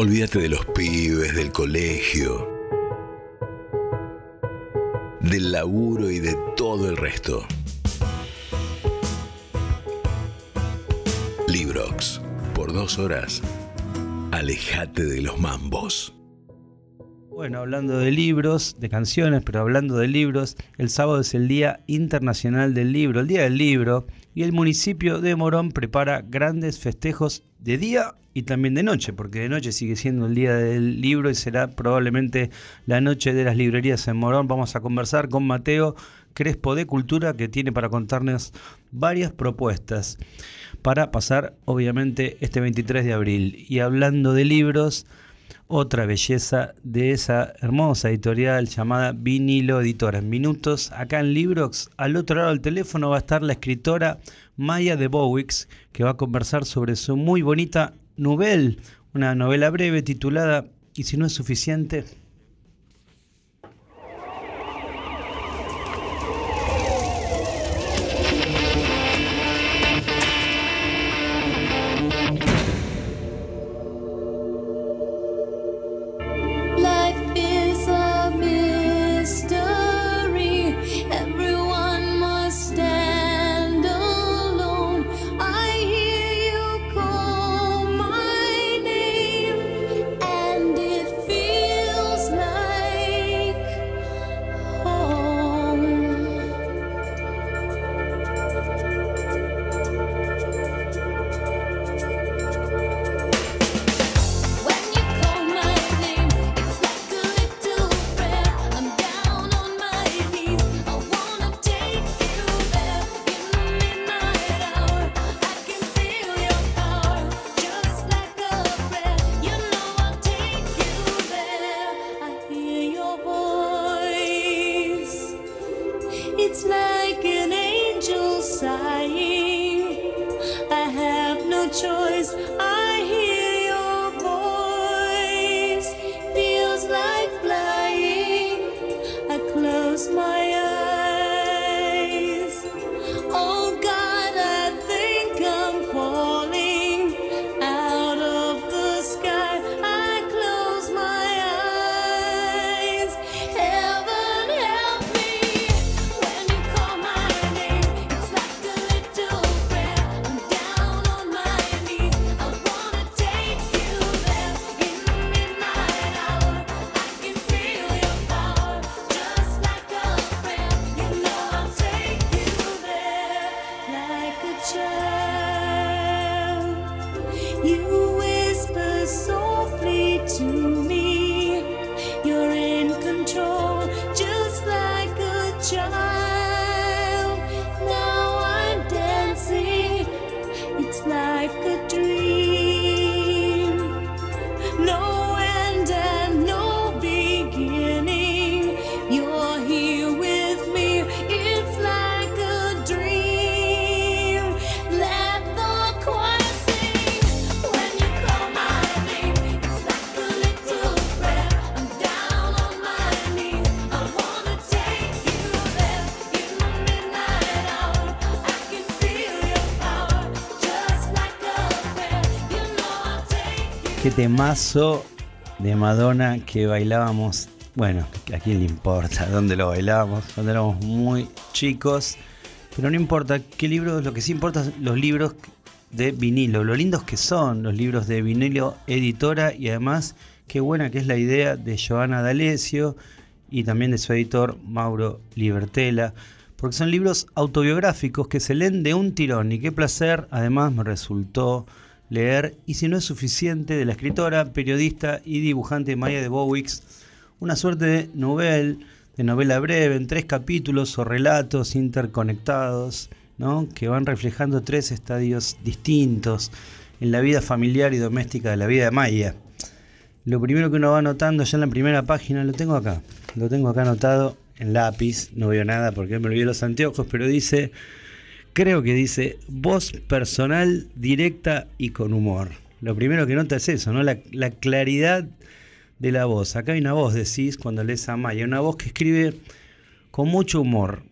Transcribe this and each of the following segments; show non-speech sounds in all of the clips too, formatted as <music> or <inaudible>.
Olvídate de los pibes, del colegio, del laburo y de todo el resto. Librox. Por dos horas, alejate de los mambos. Bueno, hablando de libros, de canciones, pero hablando de libros, el sábado es el Día Internacional del Libro, el Día del Libro, y el municipio de Morón prepara grandes festejos de día y también de noche, porque de noche sigue siendo el Día del Libro y será probablemente la noche de las librerías en Morón. Vamos a conversar con Mateo Crespo de Cultura, que tiene para contarnos varias propuestas para pasar, obviamente, este 23 de abril. Y hablando de libros, otra belleza de esa hermosa editorial llamada Vinilo Editora. En minutos, acá en Librox, al otro lado del teléfono va a estar la escritora Maya de Bowix, que va a conversar sobre su muy bonita novela, una novela breve titulada Y si no es suficiente, temazo de Madonna que bailábamos, bueno, a quién le importa <laughs> dónde lo bailábamos, cuando éramos muy chicos, pero no importa qué libros, lo que sí importa son los libros de vinilo, lo lindos que son los libros de vinilo editora y además qué buena que es la idea de Joana D'Alessio y también de su editor Mauro Libertela, porque son libros autobiográficos que se leen de un tirón y qué placer además me resultó leer Y si no es suficiente de la escritora, periodista y dibujante Maya de Bowix, una suerte de novela, de novela breve en tres capítulos o relatos interconectados, ¿no? que van reflejando tres estadios distintos en la vida familiar y doméstica de la vida de Maya. Lo primero que uno va notando ya en la primera página, lo tengo acá, lo tengo acá anotado en lápiz, no veo nada porque me olvidé los anteojos, pero dice creo que dice voz personal, directa y con humor. Lo primero que nota es eso, ¿no? La, claridad de la voz. Acá hay una voz, decís, cuando lees a Maya, una voz que escribe con mucho humor,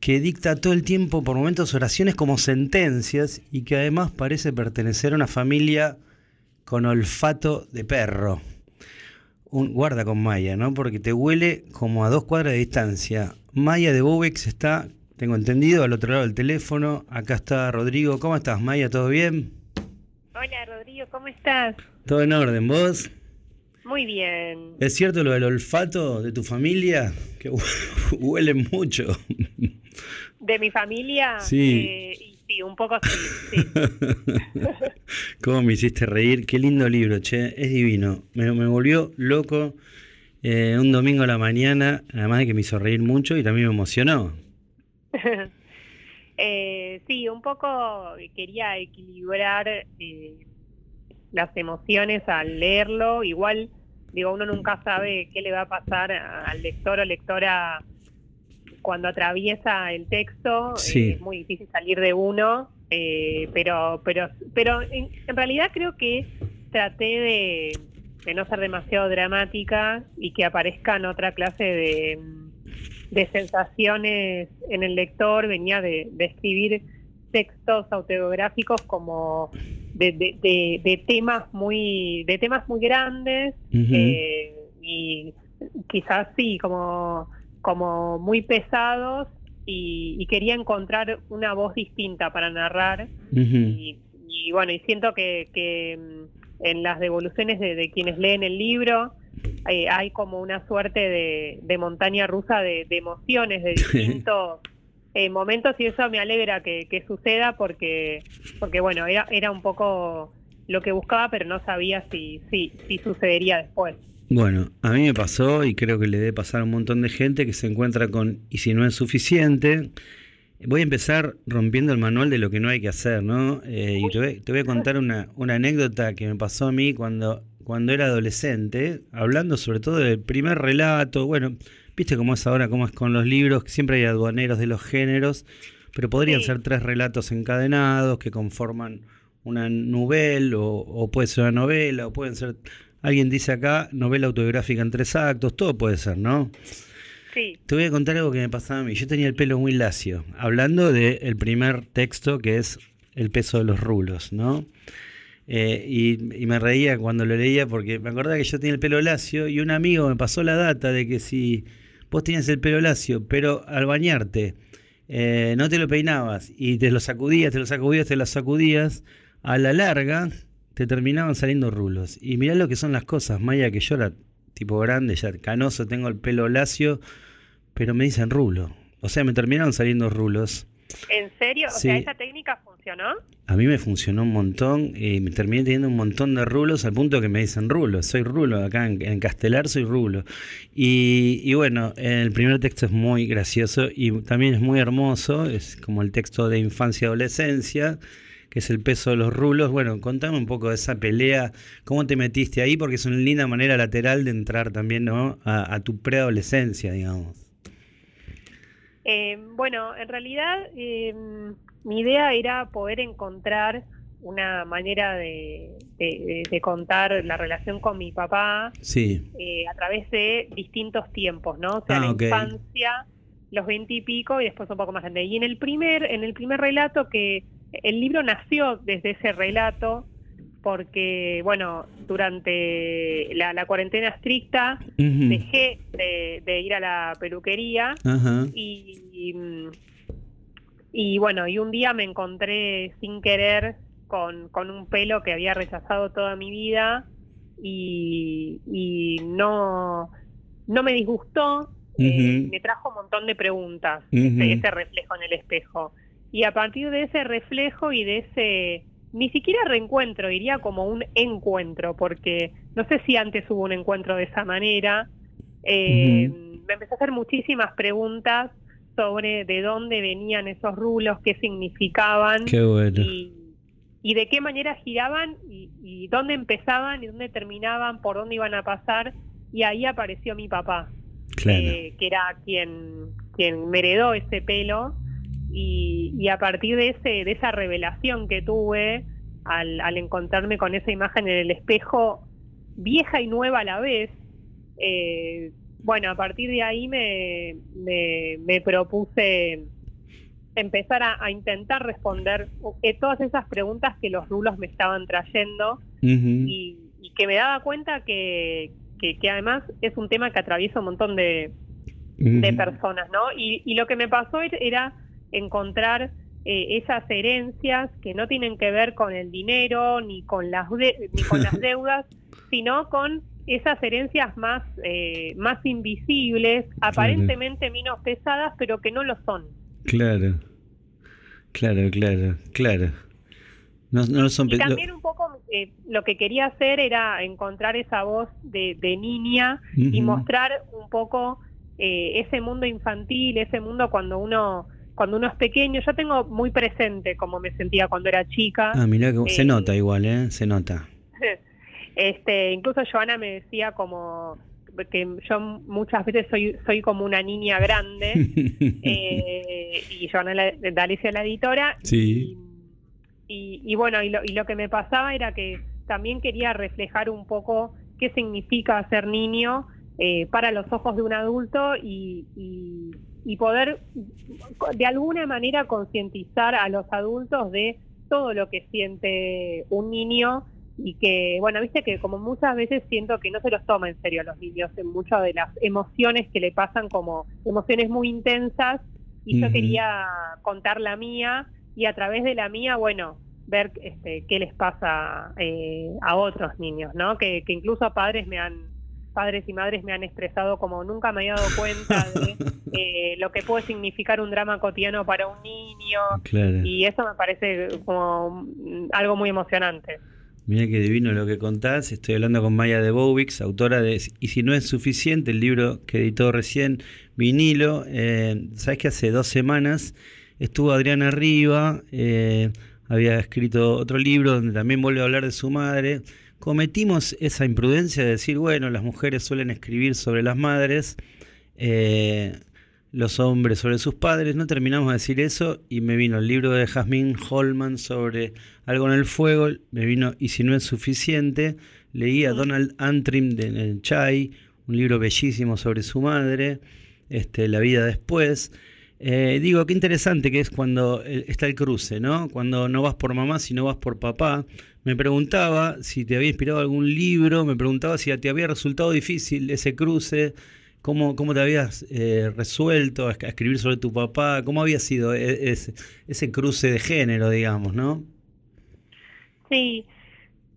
que dicta todo el tiempo por momentos oraciones como sentencias y que además parece pertenecer a una familia con olfato de perro. Un, guarda con Maya, ¿no? Porque te huele como a dos cuadras de distancia. Maya de Bobex está, tengo entendido, al otro lado del teléfono. Acá está Rodrigo. ¿Cómo estás, Maya? ¿Todo bien? Hola, Rodrigo, ¿cómo estás? Todo en orden, ¿vos? Muy bien. ¿Es cierto lo del olfato de tu familia? Que <laughs> huele mucho. ¿De mi familia? Sí. Eh, sí, un poco sí. <laughs> ¿Cómo me hiciste reír? Qué lindo libro, che. Es divino. Me, volvió loco eh, un domingo a la mañana, además de que me hizo reír mucho y también me emocionó. <laughs> eh, sí, un poco quería equilibrar eh, las emociones al leerlo. Igual digo, uno nunca sabe qué le va a pasar al lector o lectora cuando atraviesa el texto. Sí. es muy difícil salir de uno, eh, pero, pero, pero en, realidad creo que traté de, no ser demasiado dramática y que aparezcan otra clase de, de sensaciones en el lector. Venía de, de escribir textos autobiográficos como de, de, temas muy de temas muy grandes eh, y quizás sí como como muy pesados y, quería encontrar una voz distinta para narrar y, bueno y siento que, que mm, en las devoluciones de, quienes leen el libro eh, hay como una suerte de, montaña rusa de, emociones de distintos eh, momentos y eso me alegra que, suceda porque, porque bueno, era, era un poco lo que buscaba, pero no sabía si, si, si sucedería después. Bueno, a mí me pasó y creo que le debe pasar a un montón de gente que se encuentra con, y si no es suficiente, voy a empezar rompiendo el manual de lo que no hay que hacer, ¿no? Eh, y te voy, te voy, a contar una, una anécdota que me pasó a mí cuando, cuando era adolescente, hablando sobre todo del primer relato, bueno, Viste cómo es ahora, cómo es con los libros, que siempre hay aduaneros de los géneros, pero podrían ser tres relatos encadenados que conforman una novela o, puede ser una novela, o pueden ser, alguien dice acá, novela autobiográfica en tres actos, todo puede ser, ¿no? Sí. Te voy a contar algo que me pasaba a mí. Yo tenía el pelo muy lacio, hablando del primer texto que es El peso de los rulos, ¿no? Eh, y, me reía cuando lo leía porque me acordaba que yo tenía el pelo lacio y un amigo me pasó la data de que si vos tenías el pelo lacio, pero al bañarte eh, no te lo peinabas y te lo sacudías, te lo sacudías, te lo sacudías, a la larga te terminaban saliendo rulos. Y mirá lo que son las cosas, Maya, que yo era tipo grande, ya canoso, tengo el pelo lacio, pero me dicen rulo. O sea, me terminaron saliendo rulos. ¿En serio? O sea, ¿esa técnica funcionó? A mí me funcionó un montón y me terminé teniendo un montón de rulos al punto que me dicen rulo. Soy rulo, acá en, Castelar soy rulo. Y, bueno, el primer texto es muy gracioso y también es muy hermoso. Es como el texto de infancia y adolescencia que es el peso de los rulos. Bueno, contame un poco de esa pelea, cómo te metiste ahí, porque es una linda manera lateral de entrar también ¿no? a, a tu preadolescencia, digamos. Eh, bueno, en realidad eh, mi idea era poder encontrar una manera de, contar la relación con mi papá sí. Eh, a través de distintos tiempos, ¿no? O sea, la ah, infancia, los veinte y pico y después un poco más grande. Y en el primer, en el primer relato que el libro nació desde ese relato, porque, bueno, durante la, cuarentena estricta dejé de, ir a la peluquería y, y, bueno, y un día me encontré sin querer con, con un pelo que había rechazado toda mi vida y, y no, no me disgustó, eh, me trajo un montón de preguntas, ese reflejo en el espejo. Y a partir de ese reflejo y de ese ni siquiera reencuentro, diría como un encuentro, porque no sé si antes hubo un encuentro de esa manera. Eh, me empecé a hacer muchísimas preguntas sobre de dónde venían esos rulos, qué significaban y, de qué manera giraban y, dónde empezaban y dónde terminaban, por dónde iban a pasar. Y ahí apareció mi papá, eh, que era quien, quien me heredó ese pelo. Y, a partir de, ese, de esa revelación que tuve al, encontrarme con esa imagen en el espejo, vieja y nueva a la vez, eh, bueno, a partir de ahí me, me, propuse empezar a, intentar responder eh, todas esas preguntas que los rulos me estaban trayendo y, que me daba cuenta que, que, además es un tema que atraviesa un montón de, de personas, ¿no? Y, y, lo que me pasó era encontrar eh, esas herencias que no tienen que ver con el dinero ni con las, ni con las <laughs> deudas, sino con esas herencias más, eh, más invisibles, aparentemente menos pesadas, pero que no lo son. Claro, claro, claro, claro. No, no son y también un poco eh, lo que quería hacer era encontrar esa voz de, niña y mostrar un poco eh, ese mundo infantil, ese mundo cuando uno cuando uno es pequeño. Yo tengo muy presente cómo me sentía cuando era chica. Ah, que se nota igual, ¿eh? Se nota. <laughs> Este, incluso Joana me decía como que yo muchas veces soy soy como una niña grande <laughs> eh, y Joana la, Alicia la editora sí. y, y, bueno y lo, y lo que me pasaba era que también quería reflejar un poco qué significa ser niño eh, para los ojos de un adulto y, y, y poder de alguna manera concientizar a los adultos de todo lo que siente un niño y que, bueno, viste que como muchas veces siento que no se los toma en serio a los niños en muchas de las emociones que le pasan como emociones muy intensas y yo quería contar la mía y a través de la mía, bueno, ver este, qué les pasa eh, a otros niños, ¿no? Que, que incluso padres me han padres y madres me han expresado como nunca me había dado cuenta de <laughs> eh, lo que puede significar un drama cotidiano para un niño y eso me parece como algo muy emocionante. Mira qué divino lo que contás. Estoy hablando con Maya de Bowix, autora de Y si no es suficiente, el libro que editó recién Vinilo. Eh, Sabes que hace dos semanas estuvo Adriana Riva, eh, había escrito otro libro donde también vuelve a hablar de su madre. Cometimos esa imprudencia de decir, bueno, las mujeres suelen escribir sobre las madres. Eh, los hombres sobre sus padres, no terminamos de decir eso y me vino el libro de Jasmine Holman sobre algo en el fuego, me vino Y si no es suficiente, leí a Donald Antrim de El Chai, un libro bellísimo sobre su madre, este, La vida después. Eh, digo, qué interesante que es cuando está el cruce, ¿no? Cuando no vas por mamá, sino vas por papá. Me preguntaba si te había inspirado algún libro, me preguntaba si te había resultado difícil ese cruce, ¿Cómo, cómo te habías eh, resuelto a escribir sobre tu papá? ¿Cómo había sido e, ese, ese cruce de género, digamos, no? Sí.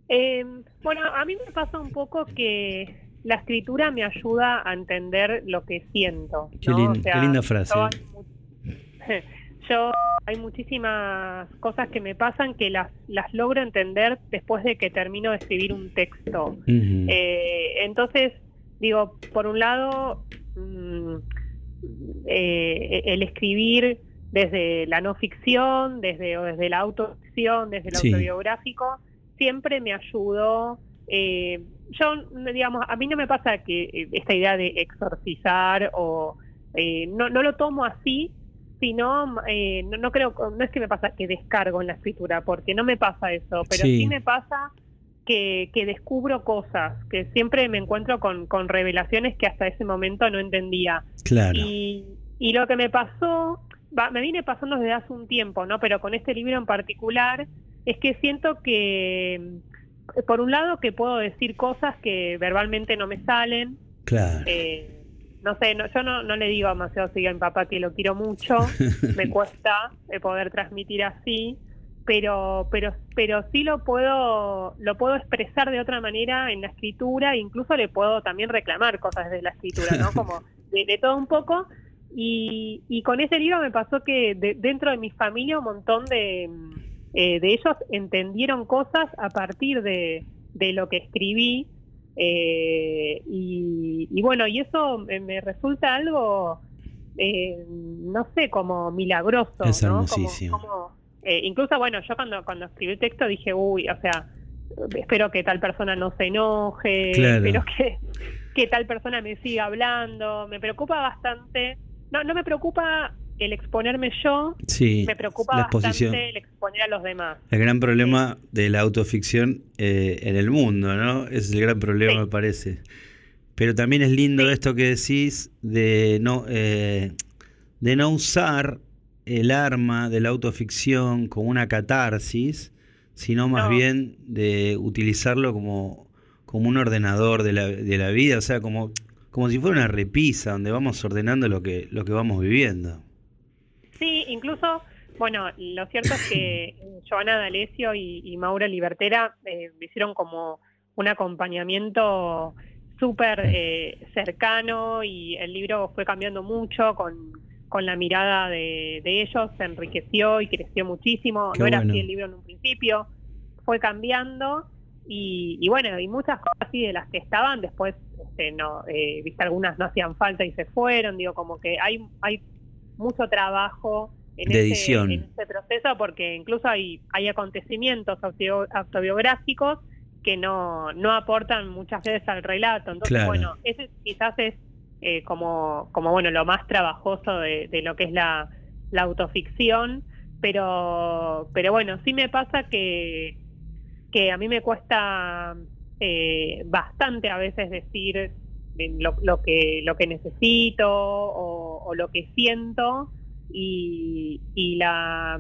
Em, bueno, a mí me pasa un poco que la escritura me ayuda a entender lo que siento. Qué, linda frase. <laughs> Yo, hay muchísimas cosas que me pasan que las, las logro entender después de que termino de escribir un texto. eh, entonces, digo, por un lado, mm, eh, el escribir desde la no ficción, desde, desde la autoficción, desde el autobiográfico, siempre me ayudó. Eh, yo, digamos, a mí no me pasa que eh, esta idea de exorcizar o no, no lo tomo así, sino, no, no creo, no es que me pasa que descargo en la escritura, porque no me pasa eso, pero sí me pasa que, descubro cosas, que siempre me encuentro con, con, revelaciones que hasta ese momento no entendía. Claro. Y, y lo que me pasó, me viene pasando desde hace un tiempo, ¿no? Pero con este libro en particular, es que siento que, por un lado, que puedo decir cosas que verbalmente no me salen. Claro. Eh, no sé, no, yo no, no le digo Maceo Siga a mi papá que lo quiero mucho, <laughs> me cuesta poder transmitir así, pero pero pero sí lo puedo lo puedo expresar de otra manera en la escritura incluso le puedo también reclamar cosas desde la escritura no <laughs> como de, todo un poco. Y, y, con ese libro me pasó que dentro de mi familia un montón de eh, de ellos entendieron cosas a partir de, de lo que escribí eh, y, bueno y eso me, resulta algo eh, no sé como milagroso es ¿no? como eh, incluso, bueno, yo cuando, cuando escribí el texto dije, uy, o sea, espero que tal persona no se enoje, espero que, que tal persona me siga hablando. Me preocupa bastante, no, no me preocupa el exponerme yo, sí, me preocupa bastante el exponer a los demás. El gran problema de la autoficción eh, en el mundo, ¿no? Es el gran problema, me parece. Pero también es lindo esto que decís de no, eh, de no usar el arma de la autoficción como una catarsis, sino más bien de utilizarlo como, como un ordenador de la, de la vida, o sea, como, como si fuera una repisa donde vamos ordenando lo que, lo que vamos viviendo. Sí, incluso, bueno, lo cierto es que <coughs> Joana D'Alessio y, Maura Libertera eh, hicieron como un acompañamiento súper eh, cercano y el libro fue cambiando mucho con, con la mirada de, ellos, se enriqueció y creció muchísimo. no era así el libro en un principio, fue cambiando y, bueno, y muchas cosas así de las que estaban, después, este, no, eh, viste, algunas no hacían falta y se fueron, digo, como que hay, hay mucho trabajo en, ese, en ese proceso porque incluso hay, hay acontecimientos autobiográficos que no, no aportan muchas veces al relato. Entonces, bueno, ese quizás es eh, como, como, bueno, lo más trabajoso de, lo que es la, la, autoficción, pero, pero bueno, sí me pasa que, que a mí me cuesta eh, bastante a veces decir lo, lo, que, lo que necesito o, lo que siento. Y, y, la,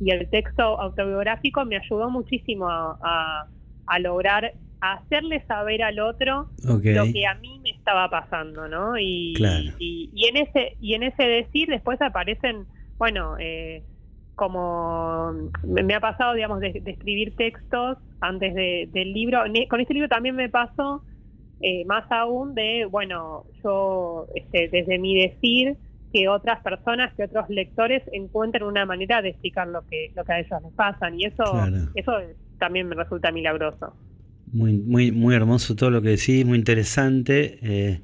y el texto autobiográfico me ayudó muchísimo a a lograr hacerle saber al otro lo que a mí me estaba pasando, ¿no? Y, y, en ese y en ese decir después aparecen, bueno, eh, como me ha pasado, digamos, de, escribir textos antes del libro. E, con este libro también me pasó eh, más aún de, bueno, yo este, desde mi decir que otras personas, que otros lectores encuentren una manera de explicar lo que lo que a ellos les pasan y eso eso también me resulta milagroso. Muy muy muy hermoso todo lo que decís, muy interesante. Eh,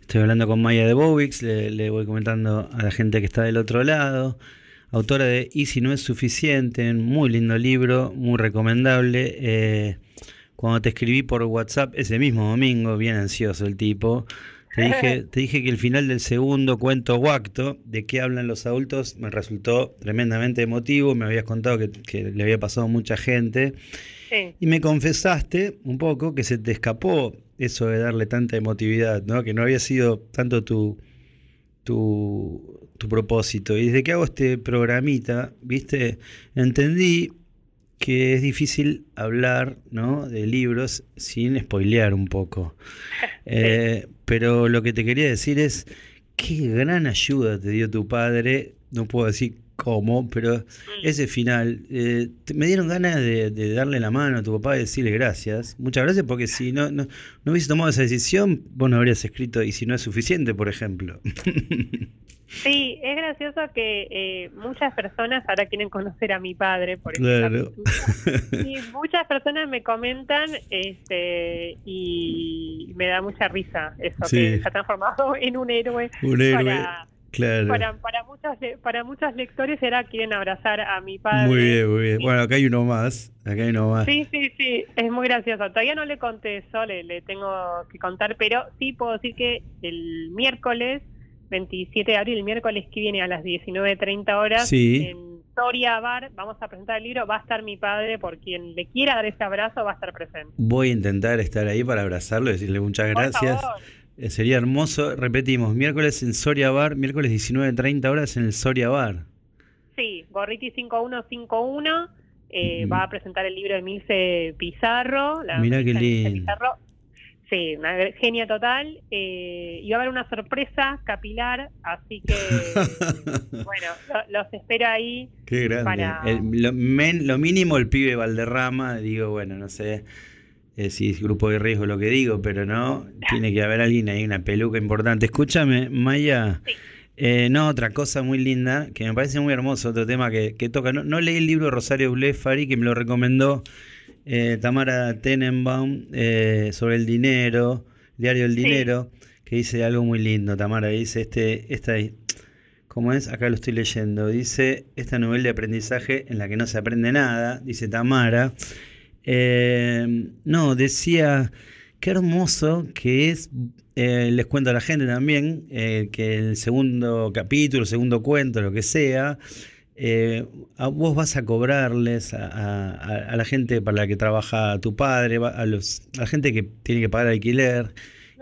estoy hablando con Maya de Bowix, le, voy comentando a la gente que está del otro lado. Autora de Y si no es suficiente, muy lindo libro, muy recomendable. Eh, cuando te escribí por WhatsApp ese mismo domingo, bien ansioso el tipo, te dije, <laughs> te dije que el final del segundo cuento Guacto, de qué hablan los adultos, me resultó tremendamente emotivo. Me habías contado que, le había pasado a mucha gente. Y me confesaste un poco que se te escapó eso de darle tanta emotividad, ¿no? Que no había sido tanto tu, tu, tu propósito. Y desde que hago este programita, viste, entendí que es difícil hablar ¿no? de libros sin spoilear un poco. <laughs> Eh, pero lo que te quería decir es, qué gran ayuda te dio tu padre, no puedo decir cómo, pero mm. ese final, eh, me dieron ganas de, darle la mano a tu papá y decirle gracias. Muchas gracias porque si no, no, no hubiese tomado esa decisión, vos no habrías escrito y si no es suficiente, por ejemplo. <laughs> Sí, es gracioso que eh, muchas personas ahora quieren conocer a mi padre, por ejemplo. <laughs> Y muchas personas me comentan este, y me da mucha risa eso, que se ha transformado <laughs> en un héroe. Un héroe. Claro. Para, para, muchos, para muchos lectores era quieren abrazar a mi padre. Muy bien, muy bien. Bueno, acá hay uno más. Acá hay uno más. Sí, sí, sí. Es muy gracioso. Todavía no le conté eso, le, le tengo que contar, pero sí puedo decir que el miércoles 27 de abril, el miércoles que viene a las 19.30 horas, en Soria Bar, vamos a presentar el libro, va a estar mi padre, por quien le quiera dar ese abrazo, va a estar presente. Voy a intentar estar ahí para abrazarlo y decirle muchas gracias. Eh, sería hermoso, repetimos, miércoles en Soria Bar, miércoles 19.30 horas en el Soria Bar. Sí, Gorriti 5151 eh, va a presentar el libro de Milce Pizarro. Mira qué lindo. Sí, una genia total. Eh, y va a haber una sorpresa capilar, así que <laughs> bueno, los espero ahí. Qué grande. lo, mínimo el pibe Valderrama, digo, bueno, no sé eh, si es grupo de riesgo lo que digo, pero no, tiene que haber alguien ahí, una peluca importante. Escúchame, Maya. Eh, no, otra cosa muy linda, que me parece muy hermoso, otro tema que, toca. No, no leí el libro Rosario Blefari, que me lo recomendó eh, Tamara Tenenbaum eh, sobre el dinero, Diario del Dinero, que dice algo muy lindo. Tamara dice: este, esta, ¿Cómo es? Acá lo estoy leyendo. Dice: Esta novela de aprendizaje en la que no se aprende nada, dice Tamara. Eh, no, decía. Qué hermoso que es, les cuento a la gente también, que el segundo capítulo, segundo cuento, lo que sea, eh, vos vas a cobrarles a, la gente para la que trabaja tu padre, a, los, la gente que tiene que pagar alquiler,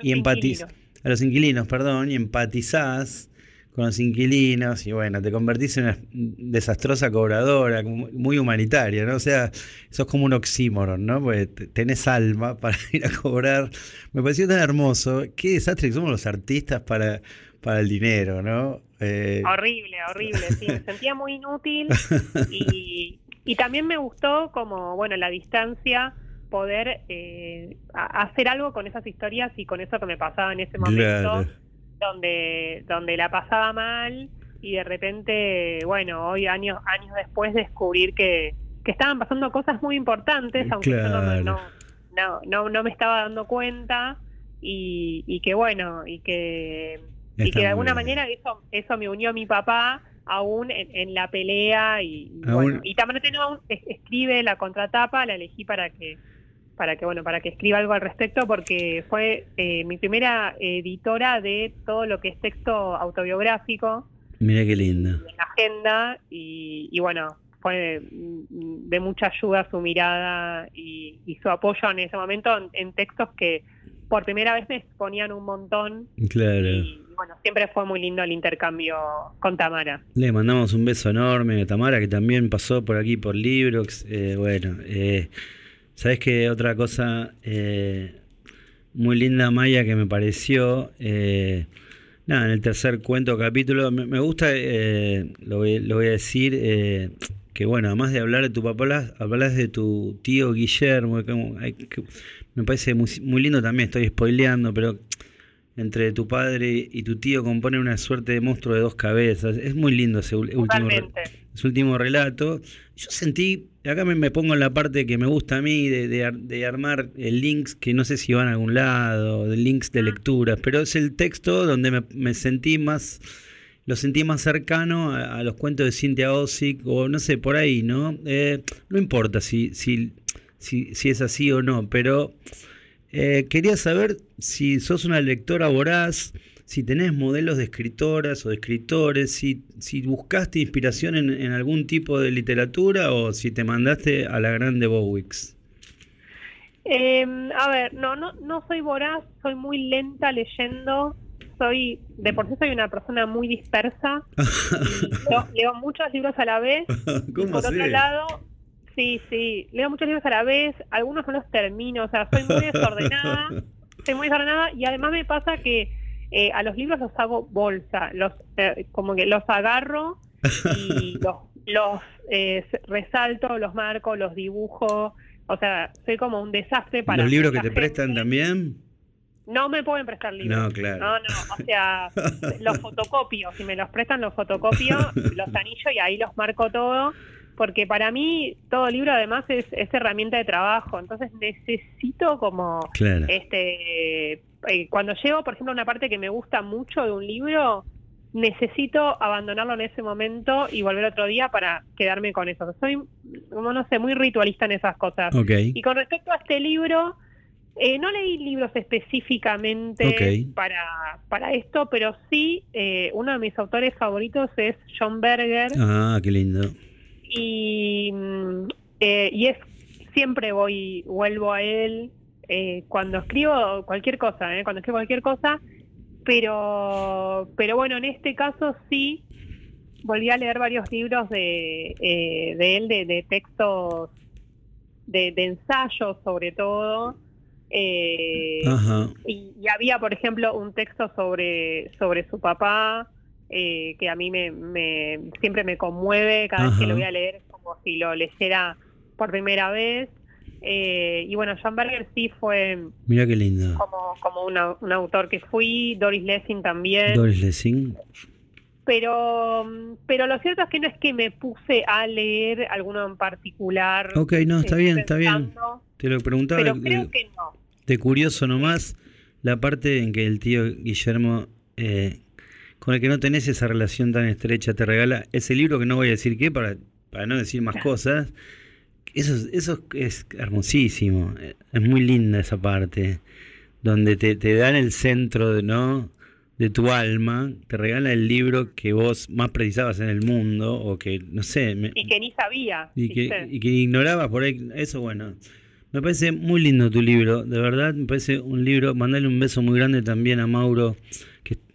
y empatizás, a los inquilinos, perdón, y empatizás con los inquilinos y bueno, te convertís en una desastrosa cobradora, muy humanitaria, ¿no? O sea, sos como un oxímoron, ¿no? Porque tenés alma <laughs> para ir a cobrar. Me pareció tan hermoso. Qué desastre que somos los artistas para, para el dinero, ¿no? Eh... Horrible, horrible, sí, me sentía muy inútil y, y también me gustó como, bueno, la distancia poder eh, hacer algo con esas historias y con eso que me pasaba en ese momento donde, donde la pasaba mal y de repente, bueno, hoy años, años después descubrir que, que estaban pasando cosas muy importantes, aunque yo no, no, no, no, me estaba dando cuenta y, y que bueno, y que, y que de alguna manera eso, eso me unió a mi papá aún en, la pelea y, bueno, y también escribe la contratapa, la elegí para que para que bueno para que escriba algo al respecto porque fue eh, mi primera editora de todo lo que es texto autobiográfico mira qué lindo en la agenda y, bueno fue de mucha ayuda su mirada y, su apoyo en ese momento en, textos que por primera vez me exponían un montón claro y, bueno, siempre fue muy lindo el intercambio con Tamara. Le mandamos un beso enorme a Tamara, que también pasó por aquí por Librox. Eh, bueno, eh, ¿Sabes qué? Otra cosa eh, muy linda, Maya, que me pareció. Eh, nada, en el tercer cuento capítulo, me, gusta, eh, lo, voy, a decir, que bueno, además de hablar de tu papá, hablas de tu tío Guillermo, que, me parece muy, muy, lindo también, estoy spoileando, pero entre tu padre y tu tío componen una suerte de monstruo de dos cabezas. Es muy lindo ese último, ese último relato. Yo sentí acá me, pongo en la parte que me gusta a mí de, de, armar links que no sé si van a algún lado, de links de lectura, pero es el texto donde me, sentí más, lo sentí más cercano a, los cuentos de Cynthia Ozick o no sé, por ahí, ¿no? Eh, no importa si, si, si, si, es así o no, pero eh, quería saber si sos una lectora voraz si tenés modelos de escritoras o de escritores, si, si buscaste inspiración en, algún tipo de literatura o si te mandaste a la grande Bowix. Em, a ver, no, no, no soy voraz, soy muy lenta leyendo, soy, de por sí soy una persona muy dispersa, <laughs> leo, muchos libros a la vez, <laughs> ¿Cómo por otro lado, sí, sí, leo muchos libros a la vez, algunos no los termino, o sea, soy muy desordenada, <laughs> soy muy desordenada y además me pasa que eh, a los libros los hago bolsa, los eh, como que los agarro y <laughs> los, los eh, resalto, los marco, los dibujo, o sea, soy como un desastre para... ¿Los libros que te prestan también? No me pueden prestar libros. No, claro. No, no, o sea, <laughs> los fotocopio, si me los prestan los fotocopio, los anillo y ahí los marco todo porque para mí todo libro además es, herramienta de trabajo, entonces necesito como este eh, cuando llego, por ejemplo, a una parte que me gusta mucho de un libro, necesito abandonarlo en ese momento y volver otro día para quedarme con eso. Soy, como no sé, muy ritualista en esas cosas. Y con respecto a este libro, eh, no leí libros específicamente para, para esto, pero sí, eh, uno de mis autores favoritos es John Berger. Ah, qué lindo y, eh, y es siempre voy, vuelvo a él eh, cuando escribo cualquier cosa, eh, cuando escribo cualquier cosa, pero, pero bueno, en este caso sí volví a leer varios libros de, de él, de, textos, de, ensayos sobre todo. y, y, había, por ejemplo, un texto sobre, sobre su papá, eh, que a mí me, siempre me conmueve cada vez que lo voy a leer, como si lo leyera por primera vez. Eh, y bueno, John Berger sí fue. Mira qué lindo. Como, como un autor que fui, Doris Lessing también. Doris Lessing. Pero, pero lo cierto es que no es que me puse a leer alguno en particular. Ok, no, está bien, está bien. Te lo preguntaba. Pero creo que no. De curioso nomás, la parte en que el tío Guillermo eh, con el que no tenés esa relación tan estrecha, te regala ese libro que no voy a decir qué para, para no decir más cosas. Eso, eso es hermosísimo, es muy linda esa parte, donde te, te dan el centro de, ¿no? de tu alma, te regala el libro que vos más precisabas en el mundo, o que, no sé... y que ni sabía. Y que, y que ignorabas por ahí, eso bueno. Me parece muy lindo tu libro, de verdad, me parece un libro, mandale un beso muy grande también a Mauro,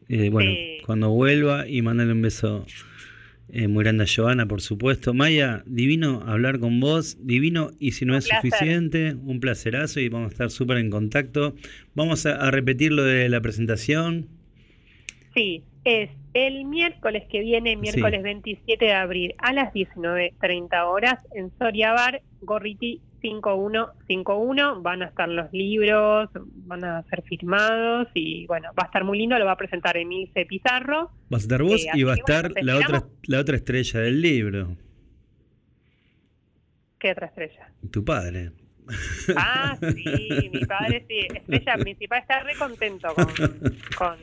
Eh, bueno, Sí. Cuando vuelva y mandarle un beso eh, muy grande a Joana, por supuesto. Maya, divino hablar con vos, divino y si no Un es placer. suficiente, un placerazo y vamos a estar súper en contacto. Vamos a, a repetir lo de la presentación. Sí, es el miércoles que viene, miércoles 27 de abril, a las 19.30 horas, en Soria Bar, Gorriti 5151. Van a estar los libros, van a ser firmados y bueno, va a estar muy lindo, lo va a presentar Emilce Pizarro. Vas a estar vos Sí, y va a bueno, estar la otra, la otra estrella del libro, ¿Qué otra estrella? tu padre. Ah, sí, mi padre sí, estrella, mi papá está re contento con, con,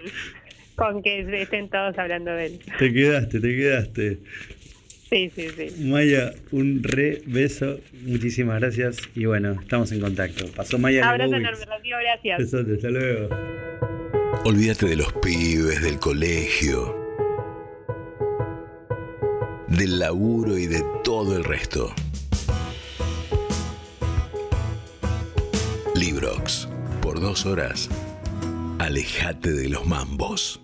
con que estén todos hablando de él. Te quedaste, te quedaste. Sí, sí, sí. Maya, un re beso, muchísimas gracias y bueno, estamos en contacto. Pasó Maya Abrazo enorme, Rocío, gracias. Besote, hasta luego. Olvídate de los pibes, del colegio, del laburo y de todo el resto. Librox, por dos horas, alejate de los mambos.